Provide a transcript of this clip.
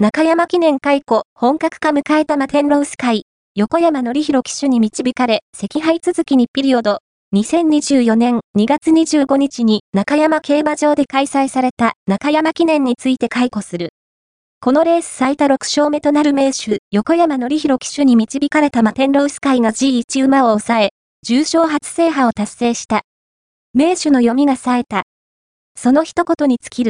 中山記念解雇、本格化迎えたマテンロカス、横山則弘騎手に導かれ、赤敗続きにピリオド。2024年2月25日に中山競馬場で開催された中山記念について解雇する。このレース最多6勝目となる名手、横山則弘騎手に導かれたマテンロカスが G1 馬を抑え、重賞初制覇を達成した。名手の読みが冴えた。その一言に尽きる